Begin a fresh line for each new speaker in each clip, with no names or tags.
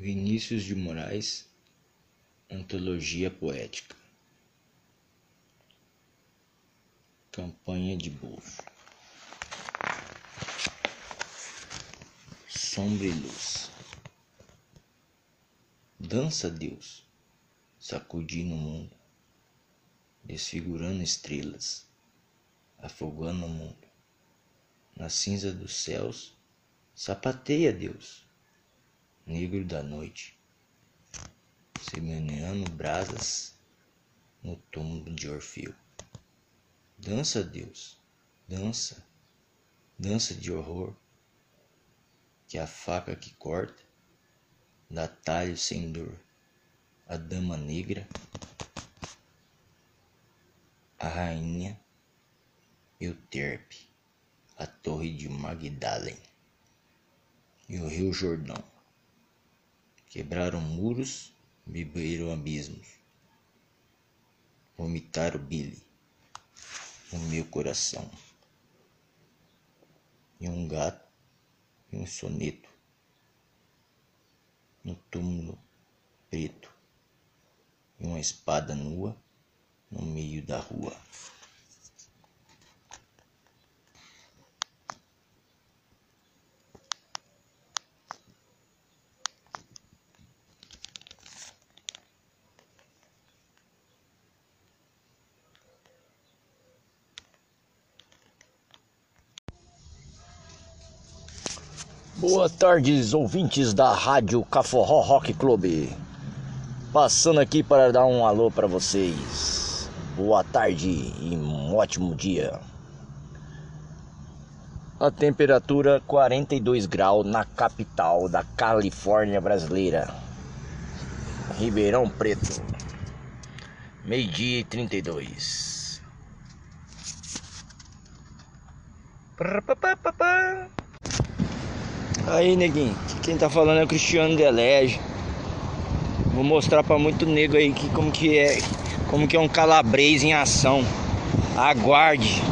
Vinícius de Moraes, Antologia Poética. Campanha de bolso. Sombra e luz. Dança Deus, sacudindo o mundo, desfigurando estrelas, afogando o mundo. Na cinza dos céus, sapateia Deus, negro da noite, semeando brasas no túmulo de Orfeu. Dança, Deus, dança, dança de horror, que a faca que corta dá talho sem dor. A dama negra, a rainha Euterpe, a torre de Magdalene e o rio Jordão. Quebraram muros, beberam abismos, vomitaram bile no meu coração. E um gato e um soneto no túmulo preto e uma espada nua no meio da rua.
Boa tarde, ouvintes da Rádio Caforró Rock Club. Passando aqui para dar um alô para vocês. Boa tarde e um ótimo dia. A temperatura 42 graus na capital da Califórnia brasileira. Ribeirão Preto. Meio-dia e 32. Pá, pá, pá, pá. Aí, neguinho, quem tá falando é o Cristiano Delege. Vou mostrar para muito nego aí que como que é, como que é um calabrês em ação. Aguarde.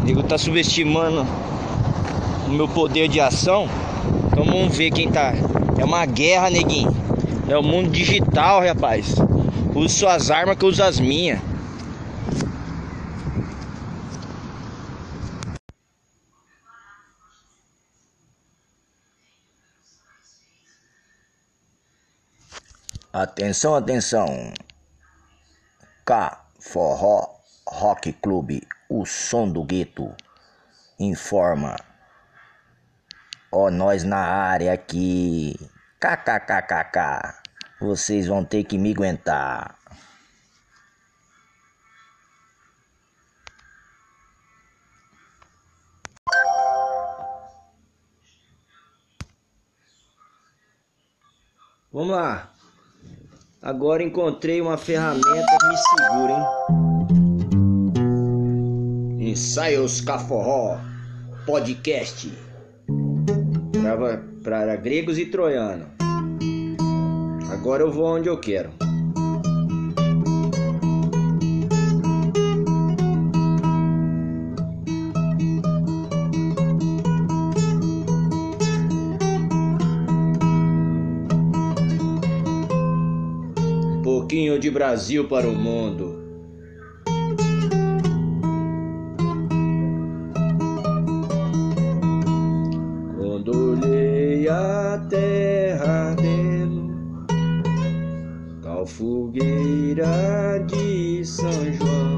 O nego tá subestimando o meu poder de ação. Então vamos ver quem tá. É uma guerra, neguinho. É o mundo digital, rapaz. Use suas armas que eu uso as minhas. Atenção, atenção. K Forró Rock Club, o som do gueto, informa. Ó, nós na área aqui. KKKKK. Vocês vão ter que me aguentar. Vamos lá. Agora encontrei uma ferramenta que me segura, hein? Ensaios Caforró Podcast para, gregos e troianos. Agora eu vou onde eu quero. Pouquinho de Brasil para o mundo. Quando olhei a terra ardendo, tal fogueira de São João,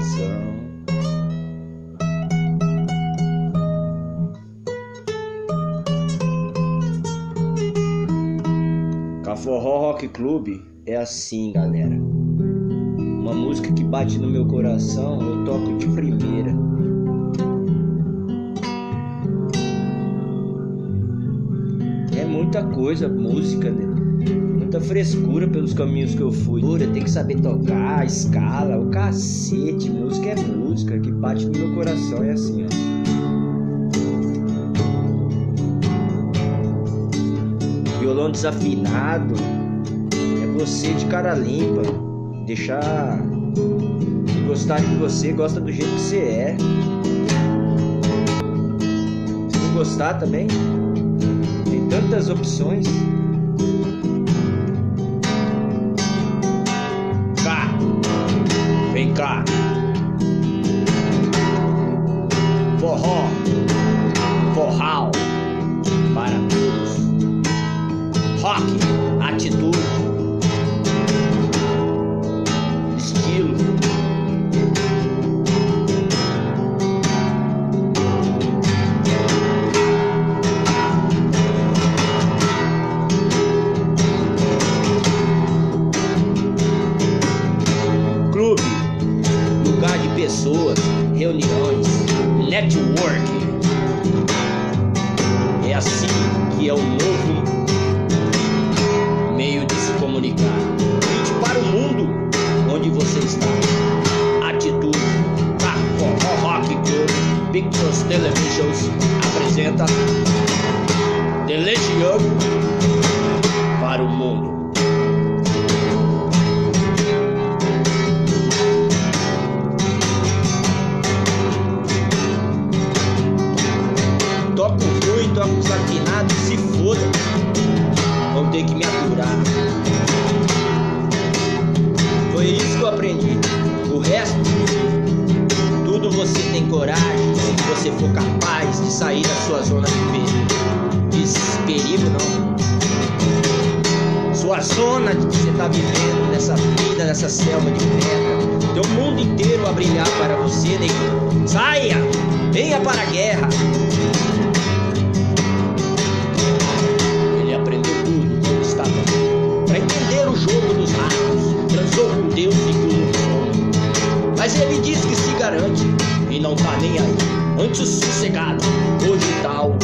alazão. Caforró Rock Club é assim, galera. Uma música que bate no meu coração, eu toco de primeira. É muita coisa, música, né? muita frescura pelos caminhos que eu fui. Pura, tem que saber tocar, escala, o cacete. Música é música que bate no meu coração, é assim, ó. violão desafinado. É você de cara limpa. Deixar de gostar de você, gosta do jeito que você é. Se não gostar também, tem tantas opções. Selva de pedra. Teu mundo inteiro a brilhar para você, nego. Saia! Venha para a guerra! Ele aprendeu tudo quando estava para entender o jogo dos ratos. Transou com Deus e com o. Mas ele diz que se garante e não tá nem aí. Antes sossegado, hoje tal.